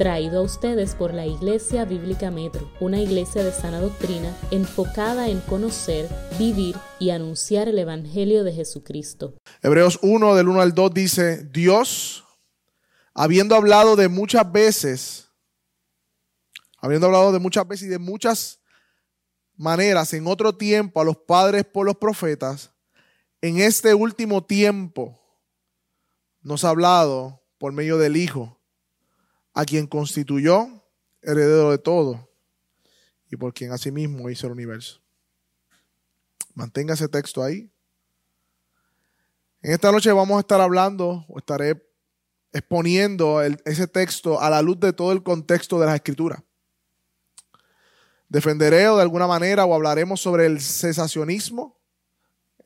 traído a ustedes por la Iglesia Bíblica Metro, una iglesia de sana doctrina enfocada en conocer, vivir y anunciar el Evangelio de Jesucristo. Hebreos 1 del 1 al 2 dice, Dios, habiendo hablado de muchas veces, habiendo hablado de muchas veces y de muchas maneras en otro tiempo a los padres por los profetas, en este último tiempo nos ha hablado por medio del Hijo a quien constituyó heredero de todo y por quien asimismo hizo el universo. Mantenga ese texto ahí. En esta noche vamos a estar hablando o estaré exponiendo ese texto a la luz de todo el contexto de la escritura. Defenderé o de alguna manera o hablaremos sobre el cesacionismo,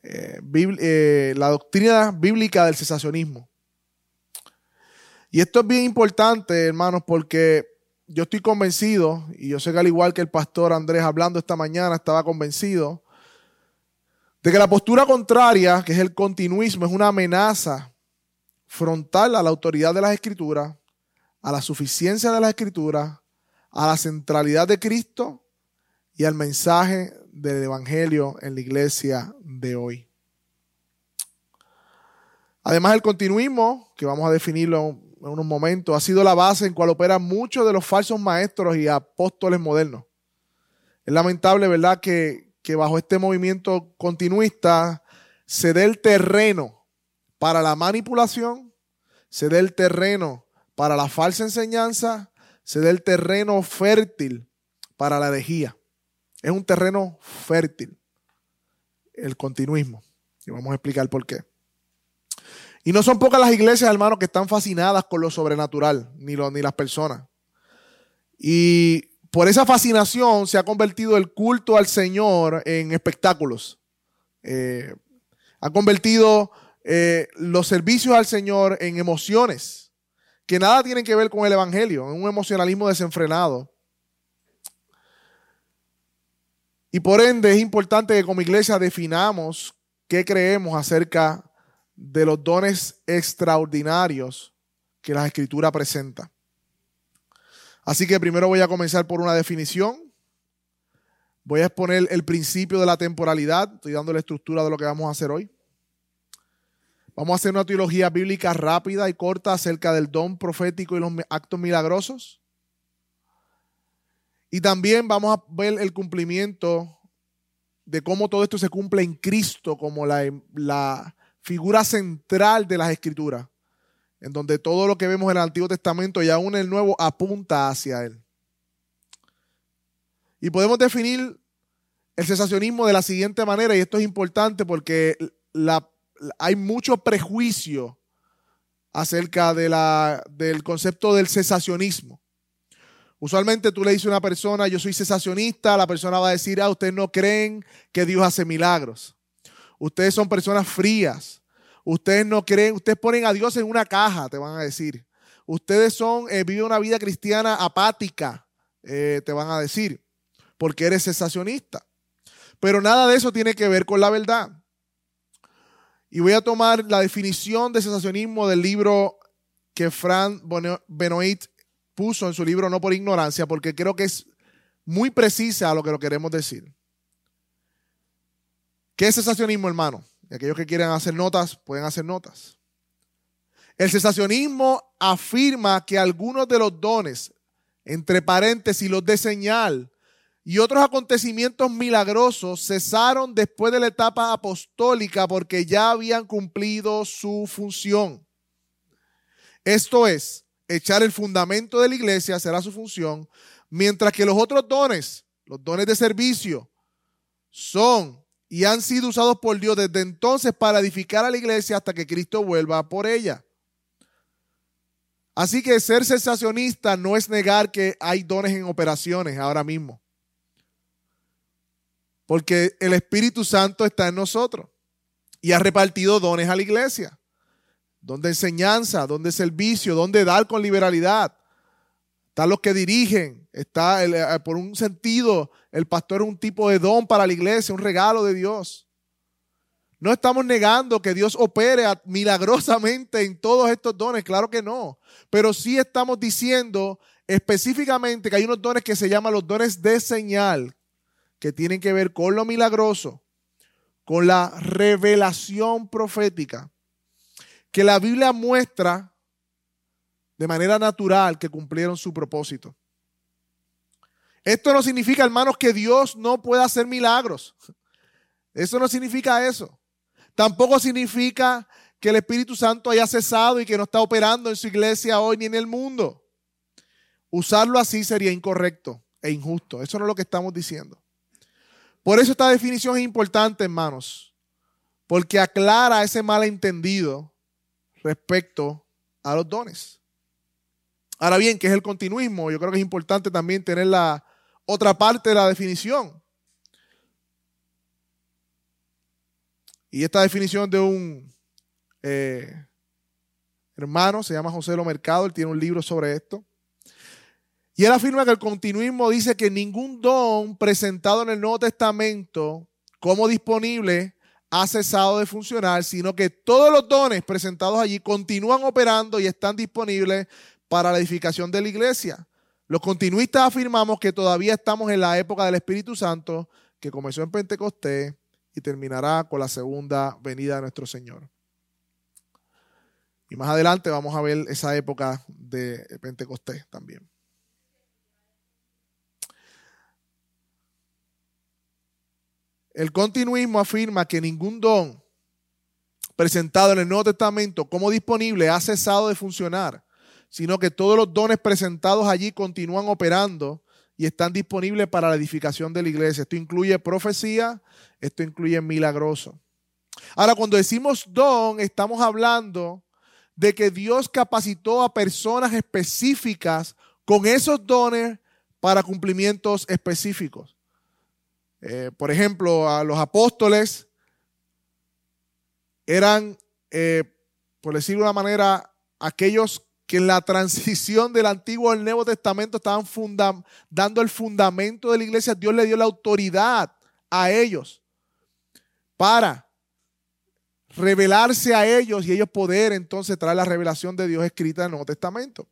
eh, eh, la doctrina bíblica del cesacionismo. Y esto es bien importante, hermanos, porque yo estoy convencido, y yo sé que al igual que el pastor Andrés hablando esta mañana estaba convencido, de que la postura contraria, que es el continuismo, es una amenaza frontal a la autoridad de las escrituras, a la suficiencia de las escrituras, a la centralidad de Cristo y al mensaje del Evangelio en la iglesia de hoy. Además, el continuismo, que vamos a definirlo unos momentos, ha sido la base en cual operan muchos de los falsos maestros y apóstoles modernos. Es lamentable, ¿verdad?, que, que bajo este movimiento continuista se dé el terreno para la manipulación, se dé el terreno para la falsa enseñanza, se dé el terreno fértil para la herejía. Es un terreno fértil, el continuismo. Y vamos a explicar por qué. Y no son pocas las iglesias, hermanos, que están fascinadas con lo sobrenatural, ni, ni las personas. Y por esa fascinación se ha convertido el culto al Señor en espectáculos. Eh, ha convertido eh, los servicios al Señor en emociones que nada tienen que ver con el Evangelio, en un emocionalismo desenfrenado. Y por ende es importante que como iglesia definamos qué creemos acerca de los dones extraordinarios que la escritura presenta. Así que primero voy a comenzar por una definición. Voy a exponer el principio de la temporalidad. Estoy dando la estructura de lo que vamos a hacer hoy. Vamos a hacer una teología bíblica rápida y corta acerca del don profético y los actos milagrosos. Y también vamos a ver el cumplimiento de cómo todo esto se cumple en Cristo como la, la figura central de las escrituras, en donde todo lo que vemos en el Antiguo Testamento y aún el Nuevo apunta hacia Él. Y podemos definir el cesacionismo de la siguiente manera, y esto es importante porque hay mucho prejuicio acerca del concepto del cesacionismo. Usualmente tú le dices a una persona, yo soy cesacionista, la persona va a decir, ah, ustedes no creen que Dios hace milagros. Ustedes son personas frías. Ustedes no creen, ustedes ponen a Dios en una caja, te van a decir. Ustedes son, eh, viven una vida cristiana apática, eh, te van a decir, porque eres cesacionista. Pero nada de eso tiene que ver con la verdad. Y voy a tomar la definición de cesacionismo del libro que Fran Benoit puso en su libro No por ignorancia, porque creo que es muy precisa a lo que lo queremos decir. ¿Qué es cesacionismo, hermano? Y aquellos que quieran hacer notas, pueden hacer notas. El cesacionismo afirma que algunos de los dones, entre paréntesis los de señal, y otros acontecimientos milagrosos cesaron después de la etapa apostólica porque ya habían cumplido su función. Esto es, echar el fundamento de la iglesia será su función, mientras que los otros dones, los dones de servicio, son y han sido usados por Dios desde entonces para edificar a la iglesia hasta que Cristo vuelva por ella. Así que ser sensacionista no es negar que hay dones en operaciones ahora mismo. Porque el Espíritu Santo está en nosotros y ha repartido dones a la iglesia. Don de enseñanza, don de servicio, don de dar con liberalidad. Están los que dirigen, está eh, por un sentido el pastor es un tipo de don para la iglesia, un regalo de Dios. No estamos negando que Dios opere milagrosamente en todos estos dones, claro que no. Pero sí estamos diciendo específicamente que hay unos dones que se llaman los dones de señal, que tienen que ver con lo milagroso, con la revelación profética, que la Biblia muestra de manera natural que cumplieron su propósito. Esto no significa, hermanos, que Dios no pueda hacer milagros. Eso no significa eso. Tampoco significa que el Espíritu Santo haya cesado y que no está operando en su iglesia hoy ni en el mundo. Usarlo así sería incorrecto e injusto. Eso no es lo que estamos diciendo. Por eso esta definición es importante, hermanos, porque aclara ese malentendido respecto a los dones. Ahora bien, ¿qué es el continuismo? Yo creo que es importante también tener la otra parte de la definición. Y esta definición de un eh, hermano, se llama José Lo Mercado, él tiene un libro sobre esto. Y él afirma que el continuismo dice que ningún don presentado en el Nuevo Testamento como disponible ha cesado de funcionar, sino que todos los dones presentados allí continúan operando y están disponibles para la edificación de la iglesia. Los continuistas afirmamos que todavía estamos en la época del Espíritu Santo, que comenzó en Pentecostés y terminará con la segunda venida de nuestro Señor. Y más adelante vamos a ver esa época de Pentecostés también. El continuismo afirma que ningún don presentado en el Nuevo Testamento como disponible ha cesado de funcionar, sino que todos los dones presentados allí continúan operando y están disponibles para la edificación de la iglesia. Esto incluye profecía, esto incluye milagroso. Ahora, cuando decimos don, estamos hablando de que Dios capacitó a personas específicas con esos dones para cumplimientos específicos. Eh, por ejemplo, a los apóstoles eran, eh, por decirlo de una manera, aquellos que en la transición del Antiguo al Nuevo Testamento estaban dando el fundamento de la iglesia. Dios le dio la autoridad a ellos para revelarse a ellos y ellos poder entonces traer la revelación de Dios escrita en el Nuevo Testamento.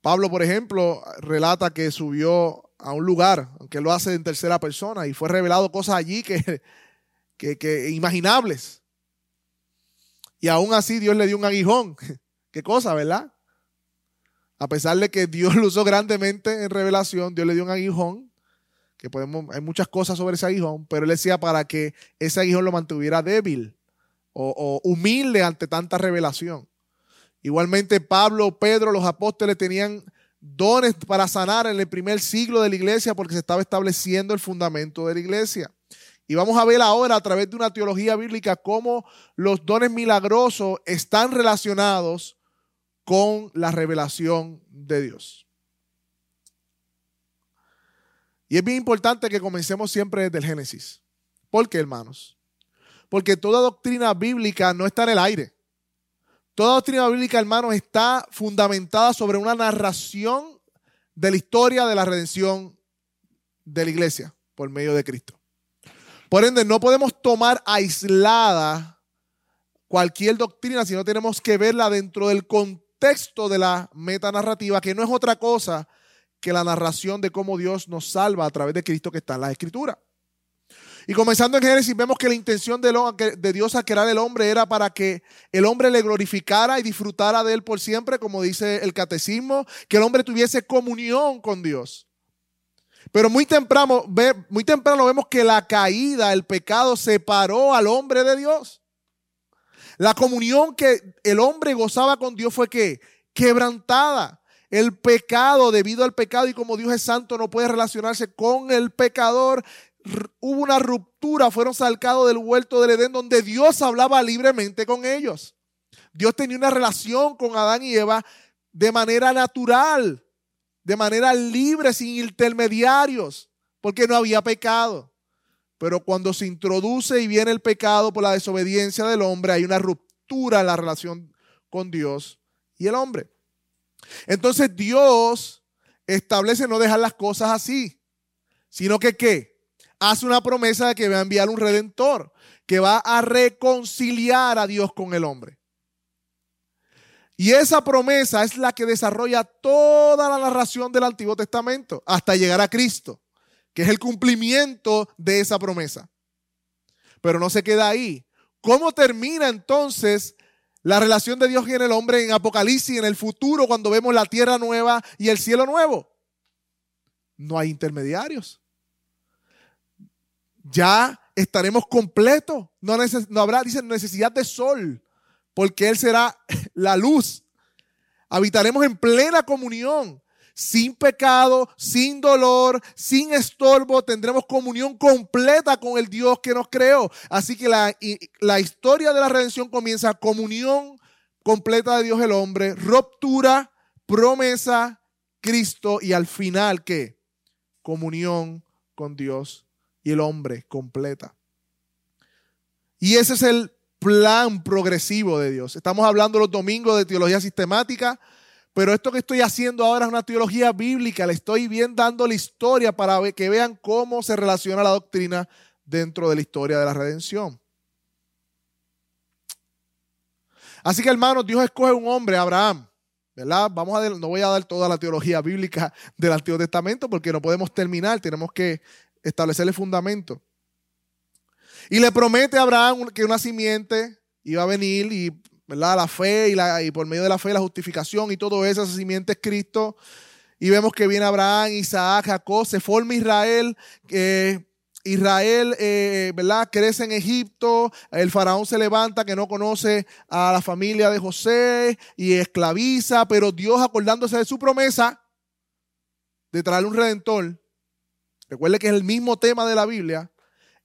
Pablo, por ejemplo, relata que subió a un lugar, aunque lo hace en tercera persona, y fue revelado cosas allí que, que, imaginables. Y aún así Dios le dio un aguijón. Qué cosa, ¿verdad? A pesar de que Dios lo usó grandemente en revelación, Dios le dio un aguijón, que podemos, hay muchas cosas sobre ese aguijón, pero él decía para que ese aguijón lo mantuviera débil o, o humilde ante tanta revelación. Igualmente Pablo, Pedro, los apóstoles tenían dones para sanar en el primer siglo de la iglesia porque se estaba estableciendo el fundamento de la iglesia. Y vamos a ver ahora a través de una teología bíblica cómo los dones milagrosos están relacionados con la revelación de Dios. Y es bien importante que comencemos siempre desde el Génesis. ¿Por qué, hermanos? Porque toda doctrina bíblica no está en el aire. Toda doctrina bíblica, hermanos, está fundamentada sobre una narración de la historia de la redención de la iglesia por medio de Cristo. Por ende, no podemos tomar aislada cualquier doctrina, sino tenemos que verla dentro del contexto de la metanarrativa, que no es otra cosa que la narración de cómo Dios nos salva a través de Cristo que está en la Escritura. Y comenzando en Génesis vemos que la intención de, Dios a crear el hombre era para que el hombre le glorificara y disfrutara de él por siempre, como dice el catecismo, que el hombre tuviese comunión con Dios. Pero muy temprano, muy temprano vemos que la caída, el pecado, separó al hombre de Dios. La comunión que el hombre gozaba con Dios fue que quebrantada. El pecado, debido al pecado y como Dios es santo, no puede relacionarse con el pecador hubo una ruptura, fueron sacados del huerto del Edén donde Dios hablaba libremente con ellos. Dios tenía una relación con Adán y Eva de manera natural, de manera libre, sin intermediarios, porque no había pecado. Pero cuando se introduce y viene el pecado por la desobediencia del hombre, hay una ruptura en la relación con Dios y el hombre. Entonces Dios establece no dejar las cosas así, sino que qué? hace una promesa de que va a enviar un redentor, que va a reconciliar a Dios con el hombre. Y esa promesa es la que desarrolla toda la narración del Antiguo Testamento hasta llegar a Cristo, que es el cumplimiento de esa promesa. Pero no se queda ahí. ¿Cómo termina entonces la relación de Dios y el hombre en Apocalipsis, en el futuro, cuando vemos la tierra nueva y el cielo nuevo? No hay intermediarios. Ya estaremos completos. No, no habrá, dice, necesidad de sol porque Él será la luz. Habitaremos en plena comunión, sin pecado, sin dolor, sin estorbo. Tendremos comunión completa con el Dios que nos creó. Así que la, la historia de la redención comienza comunión completa de Dios el hombre, ruptura, promesa, Cristo y al final, ¿qué? Comunión con Dios y el hombre completa. Y ese es el plan progresivo de Dios. Estamos hablando los domingos de teología sistemática, pero esto que estoy haciendo ahora es una teología bíblica. Le estoy bien dando la historia para que vean cómo se relaciona la doctrina dentro de la historia de la redención. Así que hermanos, Dios escoge un hombre, Abraham, ¿verdad? Vamos a no voy a dar toda la teología bíblica del Antiguo Testamento porque no podemos terminar, tenemos que establecer el fundamento. Y le promete a Abraham que una simiente iba a venir y la fe y, la, y por medio de la fe la justificación y todo eso, esa simiente es Cristo. Y vemos que viene Abraham, Isaac, Jacob, se forma Israel. Israel, eh, ¿verdad? Crece en Egipto, el faraón se levanta que no conoce a la familia de José y esclaviza, pero Dios acordándose de su promesa de traer un redentor, recuerde que es el mismo tema de la Biblia,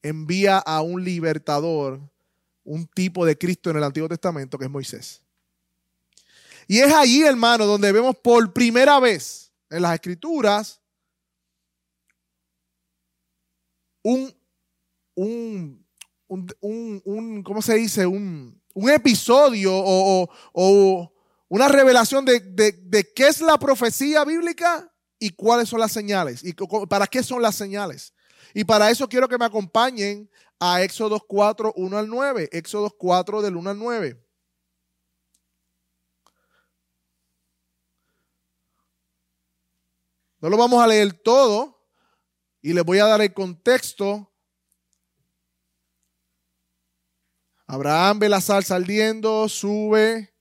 envía a un libertador, un tipo de Cristo en el Antiguo Testamento, que es Moisés. Y es allí, hermano, donde vemos por primera vez en las Escrituras un, un, un, ¿cómo se dice? Un, episodio o, o, una revelación de, de, de, qué es la profecía bíblica y cuáles son las señales y para qué son las señales. Y para eso quiero que me acompañen a Éxodo 4, 1 al 9. Éxodo 4 del 1 al 9. No lo vamos a leer todo y les voy a dar el contexto. Abraham ve la salsa ardiendo, sube.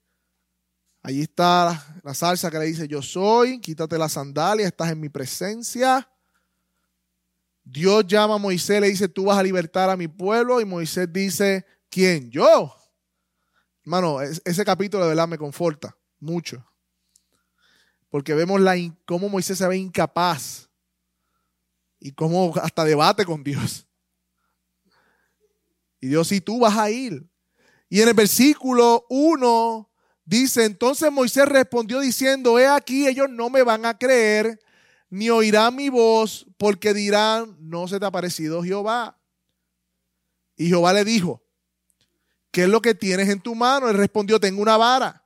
Allí está la salsa que le dice, yo soy, quítate la sandalia, estás en mi presencia. Dios llama a Moisés, le dice, tú vas a libertar a mi pueblo. Y Moisés dice, ¿quién? Yo. Hermano, ese capítulo de verdad me conforta mucho. Porque vemos la, cómo Moisés se ve incapaz. Y cómo hasta debate con Dios. Y Dios, si tú vas a ir. Y en el versículo 1 dice, entonces Moisés respondió diciendo, he aquí, ellos no me van a creer ni oirán mi voz, porque dirán, no se te ha parecido Jehová. Y Jehová le dijo, ¿qué es lo que tienes en tu mano? Él respondió, tengo una vara.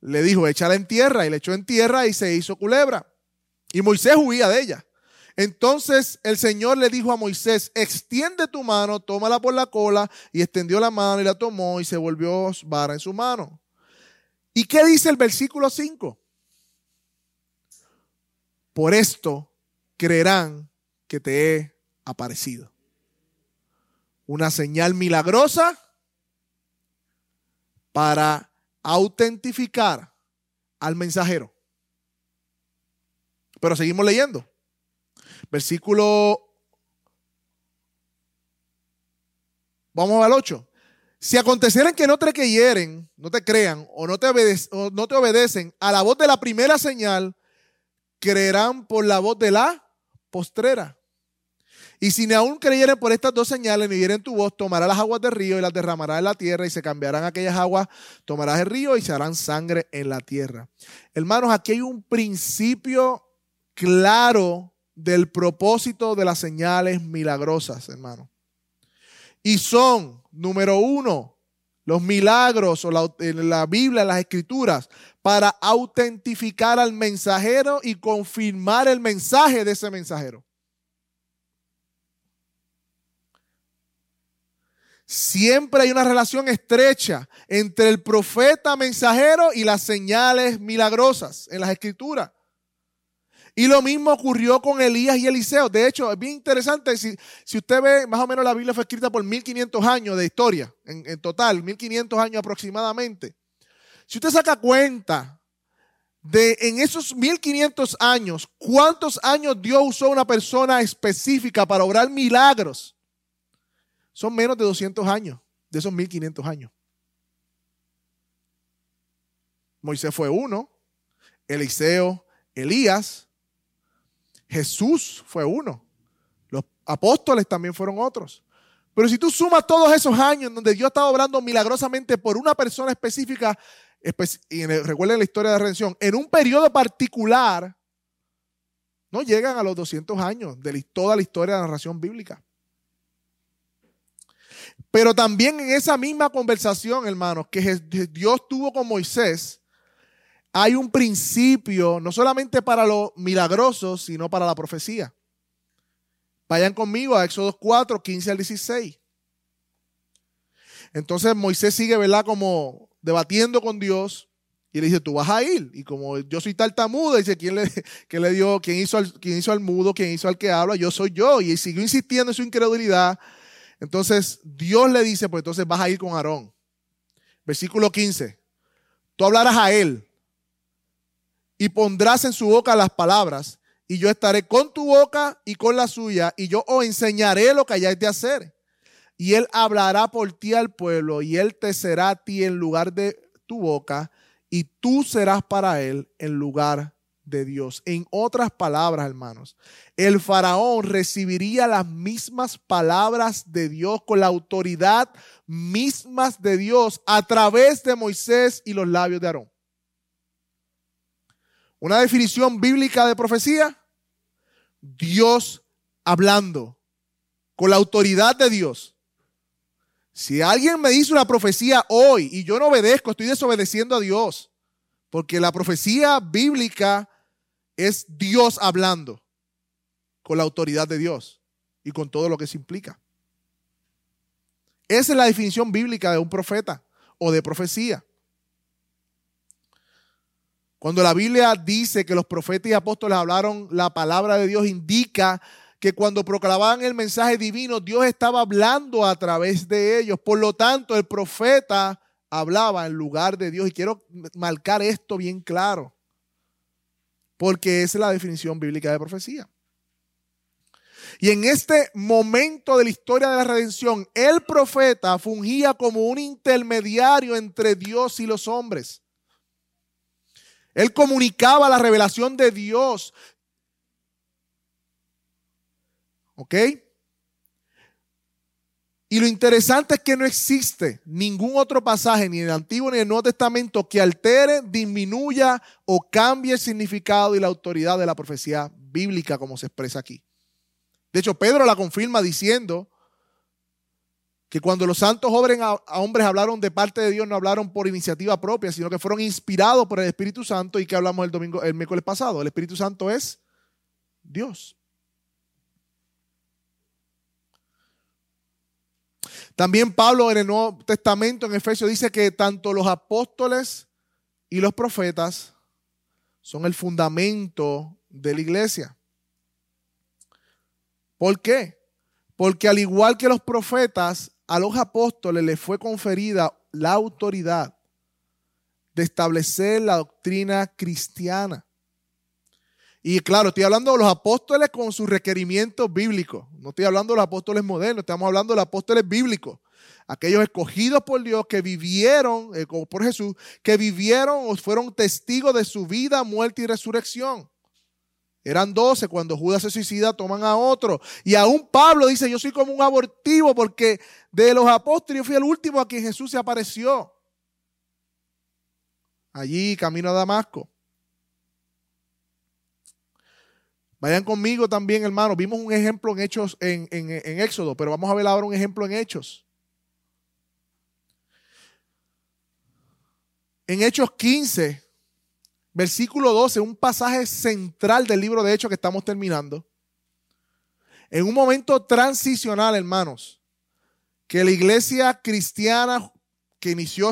Le dijo, échala en tierra. Y le echó en tierra y se hizo culebra. Y Moisés huía de ella. Entonces el Señor le dijo a Moisés, extiende tu mano, tómala por la cola. Y extendió la mano y la tomó y se volvió vara en su mano. ¿Y qué dice el versículo 5? Por esto creerán que te he aparecido. Una señal milagrosa para autentificar al mensajero. Pero seguimos leyendo. Versículo... Vamos al 8. Si acontecieran que no te creyeren, no te crean o no te, o no te obedecen a la voz de la primera señal, creerán por la voz de la postrera. Y si ni aún creyeren por estas dos señales, ni oyeren tu voz, tomará las aguas del río y las derramará en la tierra y se cambiarán aquellas aguas, tomarás el río y se harán sangre en la tierra. Hermanos, aquí hay un principio claro del propósito de las señales milagrosas, hermano. Y son, número uno, los milagros o la, la Biblia, las escrituras, para autentificar al mensajero y confirmar el mensaje de ese mensajero. Siempre hay una relación estrecha entre el profeta mensajero y las señales milagrosas en las escrituras. Y lo mismo ocurrió con Elías y Eliseo. De hecho, es bien interesante, si, si usted ve, más o menos la Biblia fue escrita por 1500 años de historia, en, en total, 1500 años aproximadamente. Si usted saca cuenta de en esos 1500 años, cuántos años Dios usó una persona específica para obrar milagros, son menos de 200 años de esos 1500 años. Moisés fue uno, Eliseo, Elías, Jesús fue uno, los apóstoles también fueron otros. Pero si tú sumas todos esos años donde Dios estaba obrando milagrosamente por una persona específica, y recuerden la historia de la redención, en un periodo particular, no llegan a los 200 años de toda la historia de la narración bíblica. Pero también en esa misma conversación, hermanos, que Dios tuvo con Moisés, hay un principio, no solamente para lo milagroso, sino para la profecía. Vayan conmigo a Éxodo 4, 15 al 16. Entonces Moisés sigue, ¿verdad? Como debatiendo con Dios y le dice, tú vas a ir. Y como yo soy tartamudo, dice, ¿quién le, le dio, quién hizo, al, quién hizo al mudo, quién hizo al que habla? Yo soy yo. Y siguió insistiendo en su incredulidad. Entonces Dios le dice, pues entonces vas a ir con Aarón. Versículo 15. Tú hablarás a él y pondrás en su boca las palabras y yo estaré con tu boca y con la suya y yo os enseñaré lo que hayáis de hacer. Y él hablará por ti al pueblo y él te será a ti en lugar de tu boca y tú serás para él en lugar de Dios. En otras palabras, hermanos, el faraón recibiría las mismas palabras de Dios con la autoridad mismas de Dios a través de Moisés y los labios de Aarón. Una definición bíblica de profecía, Dios hablando con la autoridad de Dios. Si alguien me dice una profecía hoy y yo no obedezco, estoy desobedeciendo a Dios. Porque la profecía bíblica es Dios hablando con la autoridad de Dios y con todo lo que se implica. Esa es la definición bíblica de un profeta o de profecía. Cuando la Biblia dice que los profetas y apóstoles hablaron la palabra de Dios, indica que cuando proclamaban el mensaje divino, Dios estaba hablando a través de ellos. Por lo tanto, el profeta hablaba en lugar de Dios. Y quiero marcar esto bien claro porque esa es la definición bíblica de profecía. Y en este momento de la historia de la redención, el profeta fungía como un intermediario entre Dios y los hombres. Él comunicaba la revelación de Dios. ¿Ok? Y lo interesante es que no existe ningún otro pasaje, ni en el Antiguo ni en el Nuevo Testamento, que altere, disminuya o cambie el significado y la autoridad de la profecía bíblica como se expresa aquí. De hecho, Pedro la confirma diciendo que cuando los santos hombres hablaron de parte de Dios, no hablaron por iniciativa propia, sino que fueron inspirados por el Espíritu Santo y que hablamos el domingo, el miércoles pasado. El Espíritu Santo es Dios. También Pablo en el Nuevo Testamento, en Efesios, dice que tanto los apóstoles y los profetas son el fundamento de la iglesia. ¿Por qué? Porque al igual que los profetas, a los apóstoles les fue conferida la autoridad de establecer la doctrina cristiana. Y claro, estoy hablando de los apóstoles con sus requerimientos bíblicos. No estoy hablando de los apóstoles modernos, estamos hablando de los apóstoles bíblicos. Aquellos escogidos por Dios que vivieron, eh, por Jesús, que vivieron o fueron testigos de su vida, muerte y resurrección. Eran doce, cuando Judas se suicida toman a otro. Y aún Pablo dice, yo soy como un abortivo porque de los apóstoles yo fui el último a quien Jesús se apareció. Allí, camino a Damasco. Vayan conmigo también, hermano. Vimos un ejemplo en Hechos, en, en, Éxodo, pero vamos a ver ahora un ejemplo en Hechos. En Hechos 15, versículo 12, un pasaje central del libro de Hechos que estamos terminando. En un momento transicional, hermanos, que la iglesia cristiana que inició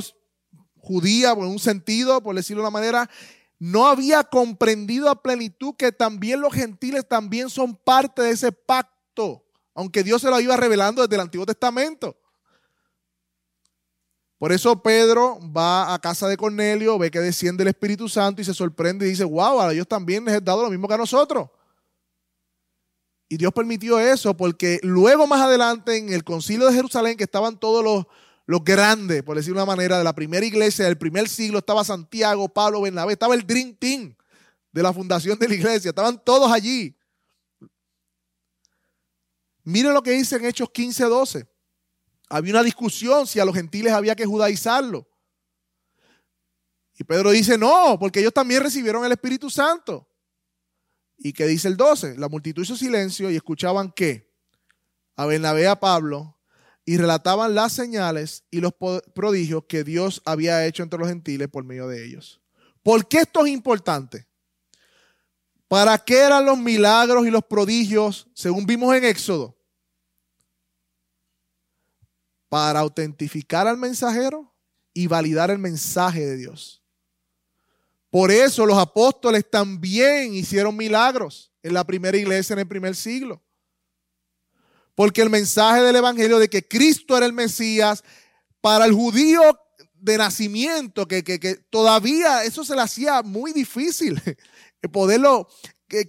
judía, en un sentido, por decirlo de una manera, no había comprendido a plenitud que también los gentiles también son parte de ese pacto, aunque Dios se lo iba revelando desde el Antiguo Testamento. Por eso Pedro va a casa de Cornelio, ve que desciende el Espíritu Santo y se sorprende y dice, wow, a Dios también les he dado lo mismo que a nosotros. Y Dios permitió eso porque luego más adelante en el concilio de Jerusalén, que estaban todos los, los grandes, por decir una manera, de la primera iglesia del primer siglo, estaba Santiago, Pablo, Bernabé, estaba el Dream Team de la fundación de la iglesia, estaban todos allí. Miren lo que dice en Hechos 15, 12. Había una discusión si a los gentiles había que judaizarlo. Y Pedro dice, no, porque ellos también recibieron el Espíritu Santo. ¿Y qué dice el 12? La multitud hizo silencio y escuchaban que a Bernabé a Pablo y relataban las señales y los prodigios que Dios había hecho entre los gentiles por medio de ellos. ¿Por qué esto es importante? ¿Para qué eran los milagros y los prodigios, según vimos en Éxodo? Para autentificar al mensajero y validar el mensaje de Dios. Por eso los apóstoles también hicieron milagros en la primera iglesia en el primer siglo. Porque el mensaje del Evangelio de que Cristo era el Mesías, para el judío de nacimiento, que, todavía eso se le hacía muy difícil poderlo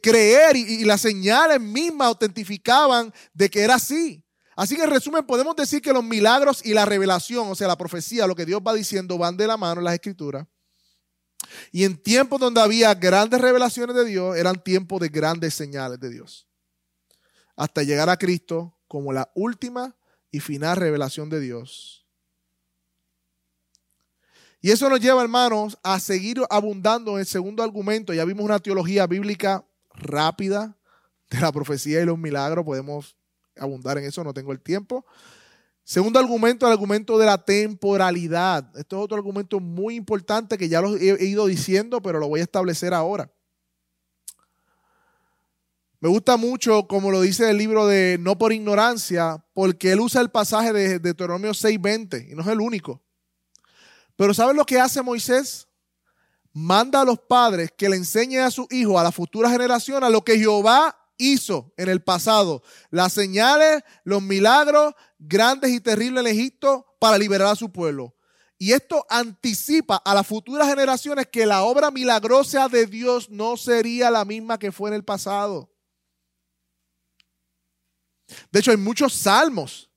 creer y, y las señales mismas autentificaban de que era así. Así que en resumen podemos decir que los milagros y la revelación, o sea, la profecía, lo que Dios va diciendo, van de la mano en las escrituras. Y en tiempos donde había grandes revelaciones de Dios, eran tiempos de grandes señales de Dios. Hasta llegar a Cristo como la última y final revelación de Dios. Y eso nos lleva, hermanos, a seguir abundando en el segundo argumento. Ya vimos una teología bíblica rápida de la profecía y los milagros. Podemos abundar en eso, no tengo el tiempo. Segundo argumento, el argumento de la temporalidad. Esto es otro argumento muy importante que ya lo he ido diciendo, pero lo voy a establecer ahora. Me gusta mucho, como lo dice el libro de No por ignorancia, porque él usa el pasaje de Deuteronomio 6:20 y no es el único. Pero ¿saben lo que hace Moisés? Manda a los padres que le enseñen a sus hijos, a la futura generación, a lo que Jehová hizo en el pasado. Las señales, los milagros grandes y terribles en Egipto para liberar a su pueblo. Y esto anticipa a las futuras generaciones que la obra milagrosa de Dios no sería la misma que fue en el pasado. De hecho, hay muchos salmos,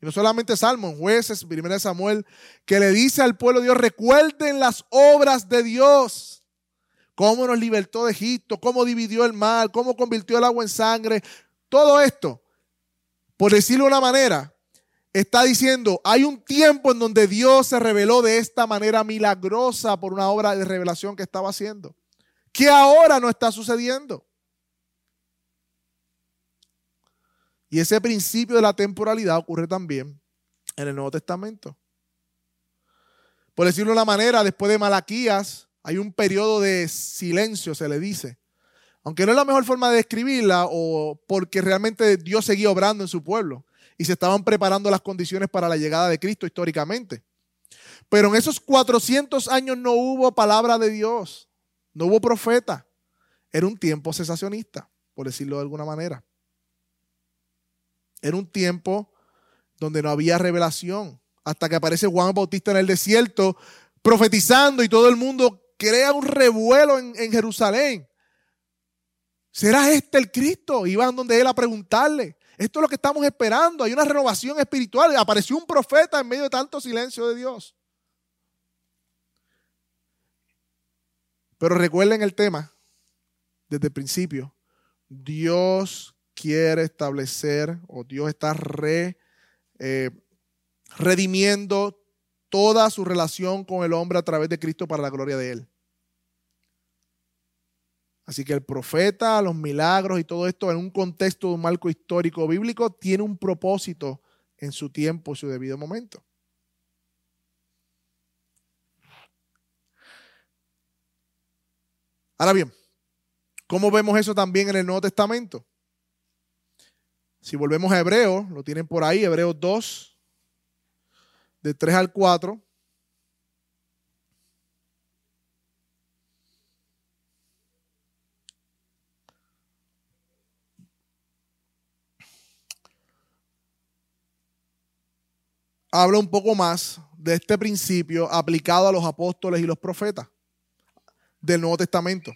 y no solamente salmos, jueces, primera Samuel, que le dice al pueblo de Dios, recuerden las obras de Dios cómo nos libertó de Egipto, cómo dividió el mar, cómo convirtió el agua en sangre. Todo esto, por decirlo de una manera, está diciendo, hay un tiempo en donde Dios se reveló de esta manera milagrosa por una obra de revelación que estaba haciendo, que ahora no está sucediendo. Y ese principio de la temporalidad ocurre también en el Nuevo Testamento. Por decirlo de una manera, después de Malaquías, hay un periodo de silencio, se le dice. Aunque no es la mejor forma de describirla, o porque realmente Dios seguía obrando en su pueblo y se estaban preparando las condiciones para la llegada de Cristo históricamente. Pero en esos 400 años no hubo palabra de Dios, no hubo profeta. Era un tiempo cesacionista, por decirlo de alguna manera. Era un tiempo donde no había revelación, hasta que aparece Juan Bautista en el desierto profetizando y todo el mundo crea un revuelo en, Jerusalén. ¿Será este el Cristo? Iban donde él a preguntarle. Esto es lo que estamos esperando. Hay una renovación espiritual. Apareció un profeta en medio de tanto silencio de Dios. Pero recuerden el tema desde el principio. Dios quiere establecer o Dios está eh, redimiendo toda su relación con el hombre a través de Cristo para la gloria de Él. Así que el profeta, los milagros y todo esto en un contexto de un marco histórico bíblico tiene un propósito en su tiempo su debido momento. Ahora bien, ¿cómo vemos eso también en el Nuevo Testamento? Si volvemos a Hebreos, lo tienen por ahí, Hebreos 2, de 3 al 4. habla un poco más de este principio aplicado a los apóstoles y los profetas del Nuevo Testamento.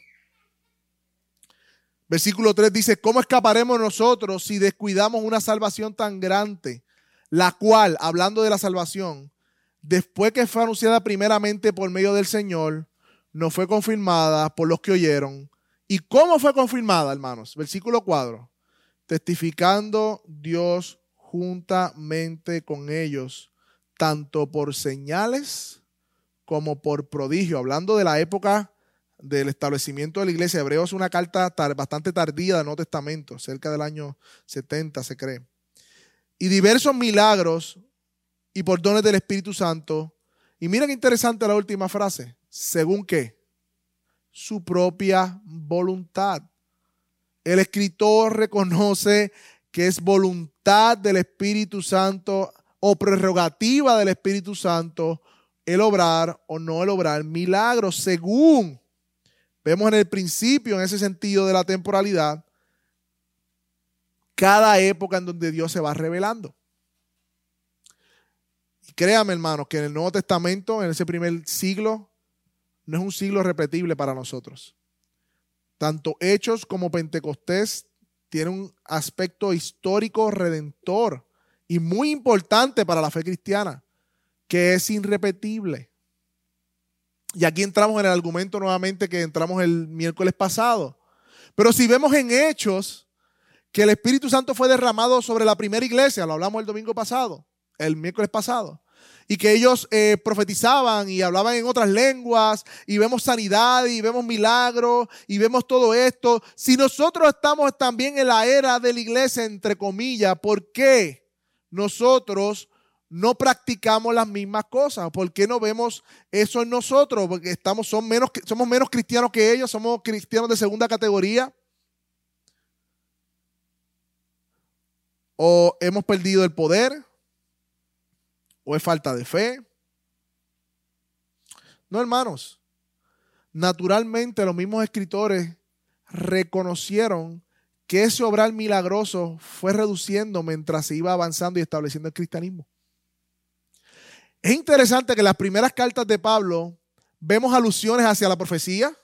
Versículo 3 dice, ¿cómo escaparemos nosotros si descuidamos una salvación tan grande, la cual, hablando de la salvación, después que fue anunciada primeramente por medio del Señor, no fue confirmada por los que oyeron? ¿Y cómo fue confirmada, hermanos? Versículo 4, testificando Dios juntamente con ellos, tanto por señales como por prodigio, hablando de la época del establecimiento de la iglesia. Hebreo es una carta bastante tardía del Nuevo Testamento, cerca del año 70 se cree. Y diversos milagros y por dones del Espíritu Santo. Y miren qué interesante la última frase. ¿Según qué? Su propia voluntad. El escritor reconoce que es voluntad del Espíritu Santo o prerrogativa del Espíritu Santo el obrar o no el obrar milagros según Vemos en el principio, en ese sentido de la temporalidad, cada época en donde Dios se va revelando. Y créame, hermanos, que en el Nuevo Testamento, en ese primer siglo, no es un siglo repetible para nosotros. Tanto Hechos como Pentecostés tienen un aspecto histórico redentor y muy importante para la fe cristiana, que es irrepetible. Y aquí entramos en el argumento nuevamente que entramos el miércoles pasado. Pero si vemos en Hechos que el Espíritu Santo fue derramado sobre la primera iglesia, lo hablamos el domingo pasado, el miércoles pasado, y que ellos eh, profetizaban y hablaban en otras lenguas, y vemos sanidad, y vemos milagros, y vemos todo esto. Si nosotros estamos también en la era de la iglesia, entre comillas, ¿por qué nosotros no practicamos las mismas cosas? ¿Por qué no vemos eso en nosotros? Porque estamos, somos menos cristianos que ellos, somos cristianos de segunda categoría. O hemos perdido el poder, o es falta de fe. No, hermanos. Naturalmente los mismos escritores reconocieron que ese obrar milagroso fue reduciendo mientras se iba avanzando y estableciendo el cristianismo. Es interesante que en las primeras cartas de Pablo vemos alusiones hacia la profecía,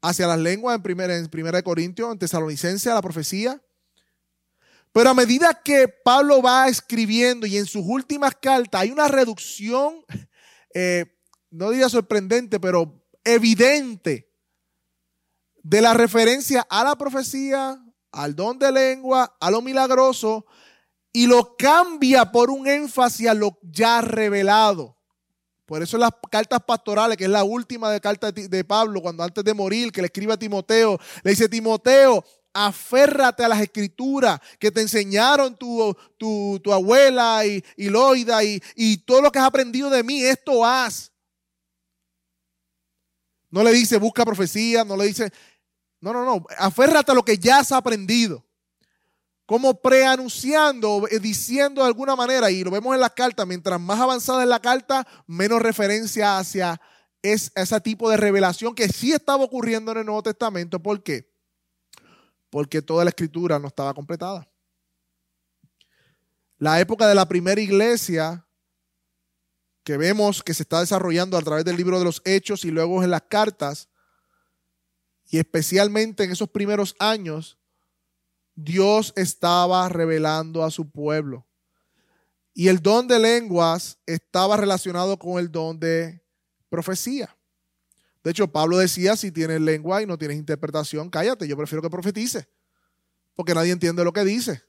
hacia las lenguas en primera, en primera de Corintios, en Tesalonicense, a la profecía. Pero a medida que Pablo va escribiendo y en sus últimas cartas hay una reducción, eh, no diría sorprendente, pero evidente de la referencia a la profecía, al don de lengua, a lo milagroso, y lo cambia por un énfasis a lo ya revelado. Por eso las cartas pastorales, que es la última de carta de Pablo, cuando antes de morir, que le escribe a Timoteo, le dice, Timoteo, aférrate a las escrituras que te enseñaron tu, tu, abuela y, y Loida y, y todo lo que has aprendido de mí, esto haz. No le dice busca profecía, no le dice, no, no, no, aférrate a lo que ya has aprendido como preanunciando, eh, diciendo de alguna manera, y lo vemos en la carta, mientras más avanzada es la carta, menos referencia hacia ese tipo de revelación que sí estaba ocurriendo en el Nuevo Testamento. ¿Por qué? Porque toda la escritura no estaba completada. La época de la primera iglesia que vemos que se está desarrollando a través del libro de los hechos y luego en las cartas, y especialmente en esos primeros años, Dios estaba revelando a su pueblo. Y el don de lenguas estaba relacionado con el don de profecía. De hecho, Pablo decía, si tienes lengua y no tienes interpretación, cállate, yo prefiero que profetice, porque nadie entiende lo que dice.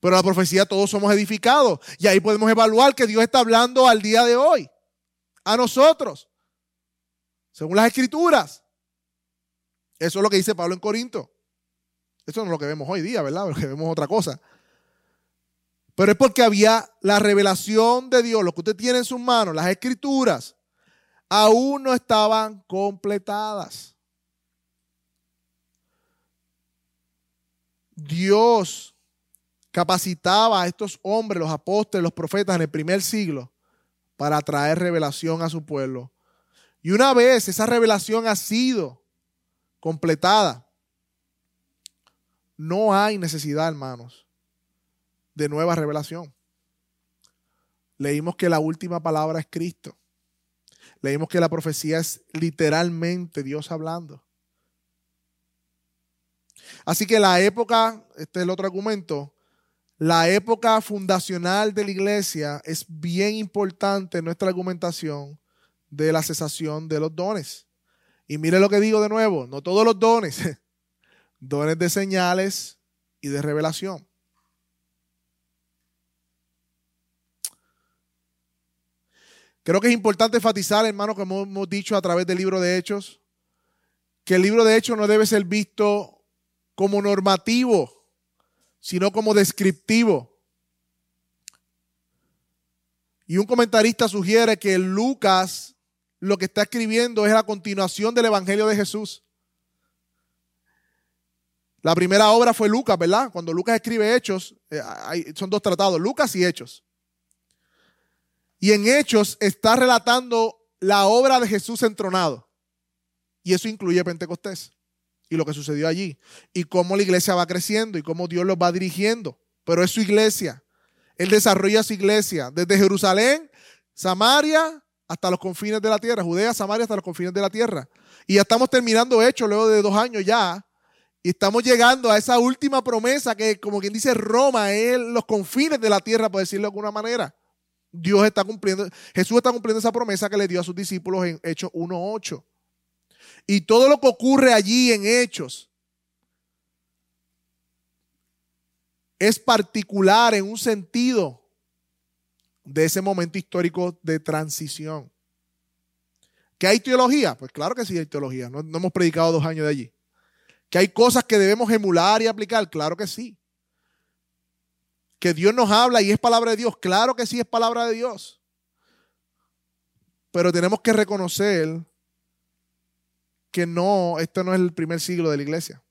Pero la profecía todos somos edificados y ahí podemos evaluar que Dios está hablando al día de hoy, a nosotros, según las escrituras. Eso es lo que dice Pablo en Corinto. Eso no es lo que vemos hoy día, ¿verdad? Porque vemos otra cosa. Pero es porque había la revelación de Dios, lo que usted tiene en sus manos, las escrituras, aún no estaban completadas. Dios capacitaba a estos hombres, los apóstoles, los profetas en el primer siglo, para traer revelación a su pueblo. Y una vez esa revelación ha sido completada, no hay necesidad, hermanos, de nueva revelación. Leímos que la última palabra es Cristo. Leímos que la profecía es literalmente Dios hablando. Así que la época, este es el otro argumento, la época fundacional de la iglesia es bien importante en nuestra argumentación de la cesación de los dones. Y mire lo que digo de nuevo, no todos los dones, dones de señales y de revelación. Creo que es importante enfatizar, hermano, como hemos dicho a través del libro de Hechos, que el libro de Hechos no debe ser visto como normativo sino como descriptivo. Y un comentarista sugiere que Lucas lo que está escribiendo es la continuación del Evangelio de Jesús. La primera obra fue Lucas, ¿verdad? Cuando Lucas escribe Hechos, eh, son dos tratados, Lucas y Hechos. Y en Hechos está relatando la obra de Jesús entronado. Y eso incluye Pentecostés y lo que sucedió allí. Y cómo la iglesia va creciendo y cómo Dios los va dirigiendo. Pero es su iglesia. Él desarrolla su iglesia desde Jerusalén, Samaria, hasta los confines de la tierra. Judea, Samaria, hasta los confines de la tierra. Y ya estamos terminando hecho luego de dos años ya. Y estamos llegando a esa última promesa que, como quien dice, Roma es los confines de la tierra, por decirlo de alguna manera. Dios está cumpliendo, Jesús está cumpliendo esa promesa que le dio a sus discípulos en Hechos 1.8. Y todo lo que ocurre allí en hechos es particular en un sentido de ese momento histórico de transición. ¿Que hay teología? Pues claro que sí hay teología. No, no, hemos predicado dos años de allí. ¿Que hay cosas que debemos emular y aplicar? Claro que sí. ¿Que Dios nos habla y es palabra de Dios? Claro que sí es palabra de Dios. Pero tenemos que reconocer que no, esto no es el primer siglo de la iglesia.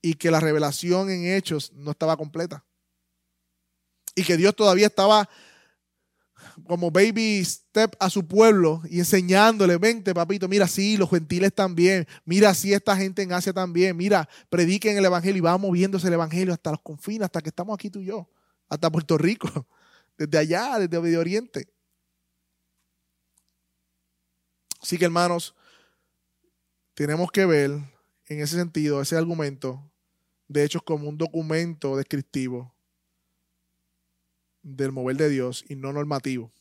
Y que la revelación en hechos no estaba completa. Y que Dios todavía estaba como baby step a su pueblo y enseñándole, vente papito, mira, sí, los gentiles también, mira, sí, esta gente en Asia también, mira, prediquen el Evangelio y va moviéndose el Evangelio hasta los confines, hasta que estamos aquí tú y yo, hasta Puerto Rico, desde allá, desde Medio Oriente. Así que hermanos, tenemos que ver en ese sentido ese argumento de hechos como un documento descriptivo del mover de Dios y no normativo.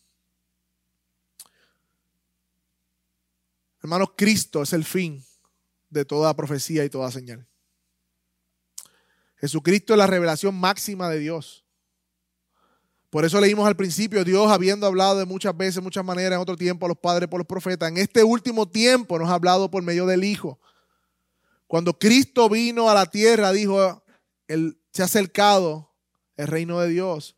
Hermanos, Cristo es el fin de toda profecía y toda señal. Jesucristo es la revelación máxima de Dios. Por eso leímos al principio, Dios habiendo hablado de muchas veces, muchas maneras, en otro tiempo a los padres por los profetas, en este último tiempo nos ha hablado por medio del Hijo. Cuando Cristo vino a la tierra, dijo, él, se ha acercado el reino de Dios.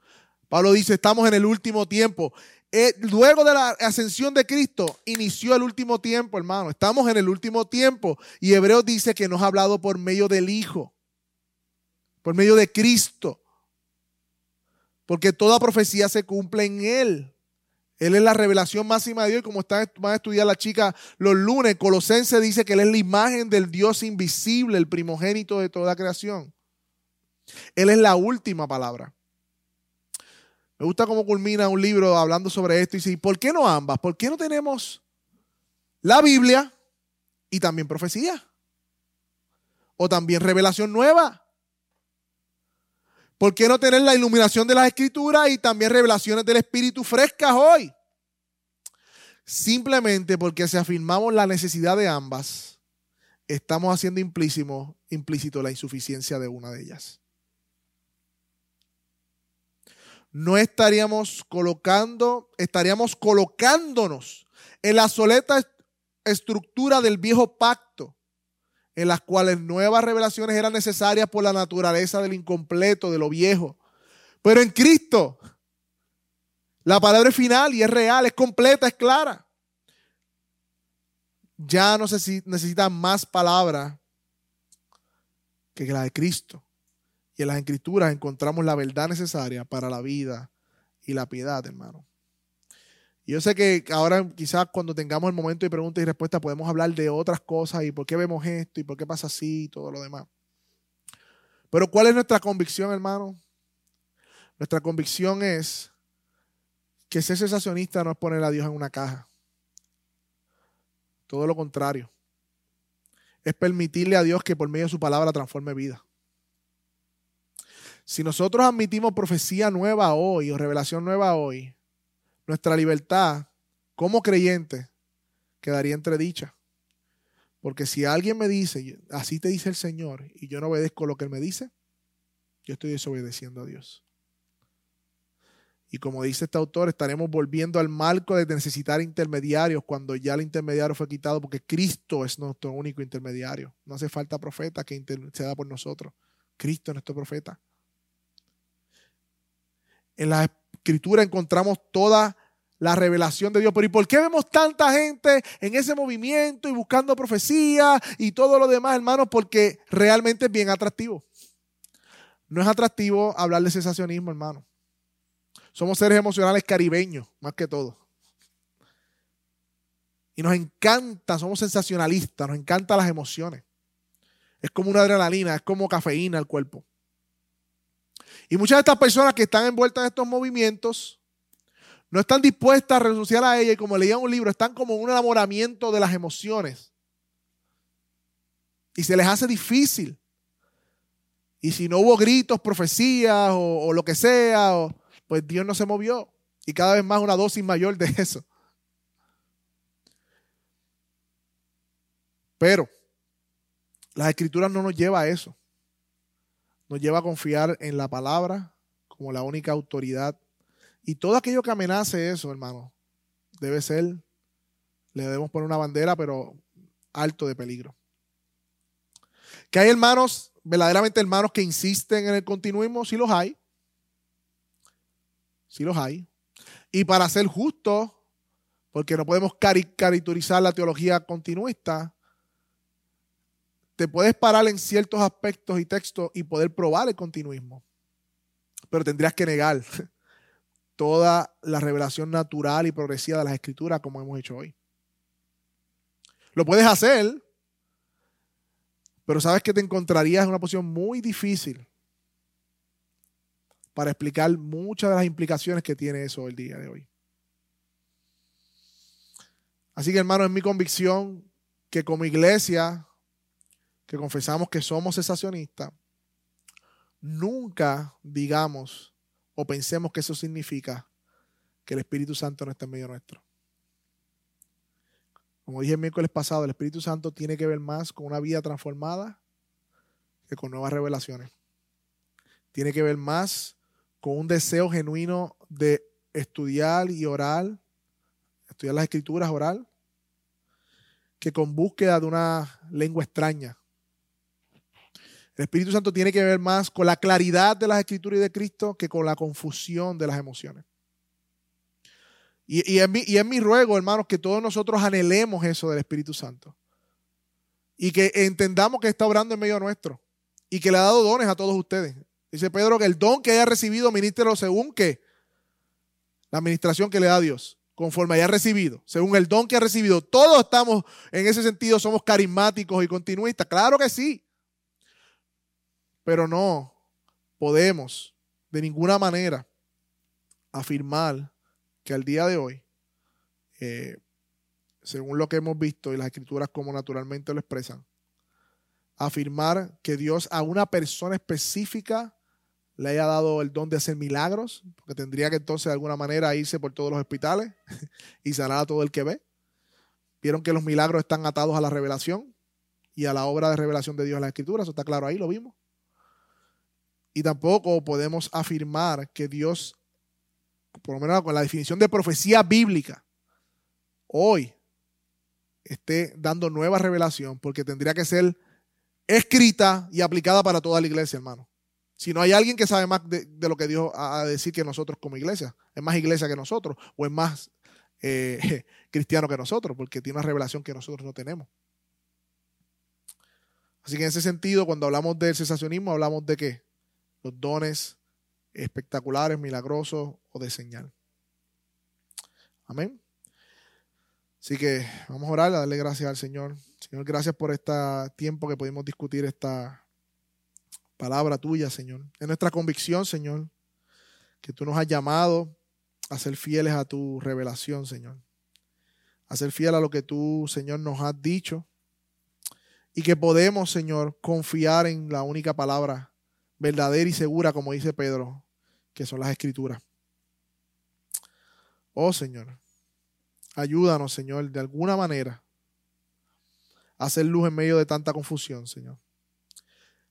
Pablo dice, estamos en el último tiempo. Eh, luego de la ascensión de Cristo, inició el último tiempo, hermano. Estamos en el último tiempo. Y Hebreos dice que nos ha hablado por medio del Hijo, por medio de Cristo. Porque toda profecía se cumple en Él. Él es la revelación máxima de Dios. Como están, van a estudiar la chica los lunes, Colosense dice que Él es la imagen del Dios invisible, el primogénito de toda creación. Él es la última palabra. Me gusta cómo culmina un libro hablando sobre esto y dice, ¿por qué no ambas? ¿Por qué no tenemos la Biblia y también profecía? O también revelación nueva. ¿Por qué no tener la iluminación de las escrituras y también revelaciones del Espíritu frescas hoy? Simplemente porque si afirmamos la necesidad de ambas, estamos haciendo implícito, implícito la insuficiencia de una de ellas. No estaríamos colocando, estaríamos colocándonos en la soleta estructura del viejo pacto en las cuales nuevas revelaciones eran necesarias por la naturaleza del incompleto, de lo viejo. Pero en Cristo, la palabra es final y es real, es completa, es clara. Ya no se necesita más palabra que la de Cristo. En las escrituras encontramos la verdad necesaria para la vida y la piedad, hermano. Yo sé que ahora quizás cuando tengamos el momento de preguntas y respuestas podemos hablar de otras cosas y por qué vemos esto y por qué pasa así y todo lo demás. Pero ¿cuál es nuestra convicción, hermano? Nuestra convicción es que ser sensacionista no es poner a Dios en una caja. Todo lo contrario. Es permitirle a Dios que por medio de su palabra transforme vida. Si nosotros admitimos profecía nueva hoy o revelación nueva hoy, nuestra libertad como creyente quedaría entredicha. Porque si alguien me dice, así te dice el Señor, y yo no obedezco lo que Él me dice, yo estoy desobedeciendo a Dios. Y como dice este autor, estaremos volviendo al marco de necesitar intermediarios cuando ya el intermediario fue quitado, porque Cristo es nuestro único intermediario. No hace falta profeta que interceda por nosotros. Cristo es nuestro profeta. En la escritura encontramos toda la revelación de Dios. Pero ¿y por qué vemos tanta gente en ese movimiento y buscando profecía y todo lo demás, hermanos? Porque realmente es bien atractivo. No es atractivo hablar de sensacionismo, hermano. Somos seres emocionales caribeños, más que todo. Y nos encanta, somos sensacionalistas, nos encantan las emociones. Es como una adrenalina, es como cafeína al cuerpo. Y muchas de estas personas que están envueltas en estos movimientos no están dispuestas a renunciar a ella y como leían un libro, están como un enamoramiento de las emociones. Y se les hace difícil. Y si no hubo gritos, profecías o, lo que sea, pues Dios no se movió. Y cada vez más una dosis mayor de eso. Pero las escrituras no nos lleva a eso. Nos lleva a confiar en la palabra como la única autoridad y todo aquello que amenace eso, hermano, debe ser, le debemos poner una bandera, pero alto de peligro. Que hay hermanos, verdaderamente hermanos que insisten en el continuismo, sí los hay. Sí los hay. Y para ser justos, porque no podemos caricaturizar la teología continuista, te puedes parar en ciertos aspectos y textos y poder probar el continuismo. Pero tendrías que negar toda la revelación natural y progresiva de las escrituras como hemos hecho hoy. Lo puedes hacer, pero sabes que te encontrarías en una posición muy difícil para explicar muchas de las implicaciones que tiene eso el día de hoy. Así que hermano, es mi convicción que como iglesia, que confesamos que somos cesacionistas, nunca digamos o pensemos que eso significa que el Espíritu Santo no está en medio nuestro. Como dije el miércoles pasado, el Espíritu Santo tiene que ver más con una vida transformada que con nuevas revelaciones. Tiene que ver más con un deseo genuino de estudiar y orar, estudiar las escrituras, orar, que con búsqueda de una lengua extraña el Espíritu Santo tiene que ver más con la claridad de las escrituras y de Cristo que con la confusión de las emociones. Y, y, es mi, ruego, hermanos, que todos nosotros anhelemos eso del Espíritu Santo. Y que entendamos que está obrando en medio nuestro. Y que le ha dado dones a todos ustedes. Dice Pedro que el don que haya recibido, ministrelo según que la administración que le da Dios, conforme haya recibido, según el don que ha recibido. Todos estamos en ese sentido, somos carismáticos y continuistas. Claro que sí. Pero no podemos de ninguna manera afirmar que al día de hoy, eh, según lo que hemos visto y las escrituras como naturalmente lo expresan, afirmar que Dios a una persona específica le haya dado el don de hacer milagros, porque tendría que entonces de alguna manera irse por todos los hospitales y sanar a todo el que ve. Vieron que los milagros están atados a la revelación y a la obra de revelación de Dios en la escritura, eso está claro ahí, lo vimos. Y tampoco podemos afirmar que Dios, por lo menos con la definición de profecía bíblica, hoy esté dando nueva revelación, porque tendría que ser escrita y aplicada para toda la iglesia, hermano. Si no hay alguien que sabe más de, lo que Dios ha a decir que nosotros como iglesia, es más iglesia que nosotros, o es más eh, cristiano que nosotros, porque tiene una revelación que nosotros no tenemos. Así que en ese sentido, cuando hablamos del cesacionismo, hablamos de qué? Los dones espectaculares, milagrosos o de señal. Amén. Así que vamos a orar, a darle gracias al Señor. Señor, gracias por este tiempo que pudimos discutir esta palabra tuya, Señor. Es nuestra convicción, Señor, que tú nos has llamado a ser fieles a tu revelación, Señor. A ser fiel a lo que tú, Señor, nos has dicho. Y que podemos, Señor, confiar en la única palabra verdadera y segura, como dice Pedro, que son las escrituras. Oh Señor, ayúdanos, Señor, de alguna manera a hacer luz en medio de tanta confusión, Señor.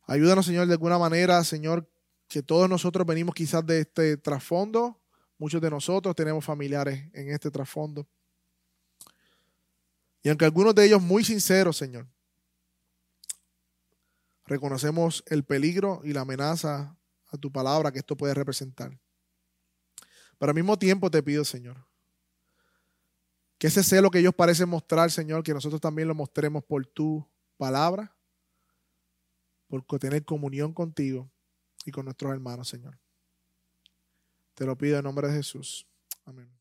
Ayúdanos, Señor, de alguna manera, Señor, que todos nosotros venimos quizás de este trasfondo. Muchos de nosotros tenemos familiares en este trasfondo. Y aunque algunos de ellos muy sinceros, Señor, reconocemos el peligro y la amenaza a tu palabra que esto puede representar. Pero al mismo tiempo te pido, Señor, que ese celo que ellos parecen mostrar, Señor, que nosotros también lo mostremos por tu palabra, por tener comunión contigo y con nuestros hermanos, Señor. Te lo pido en nombre de Jesús. Amén.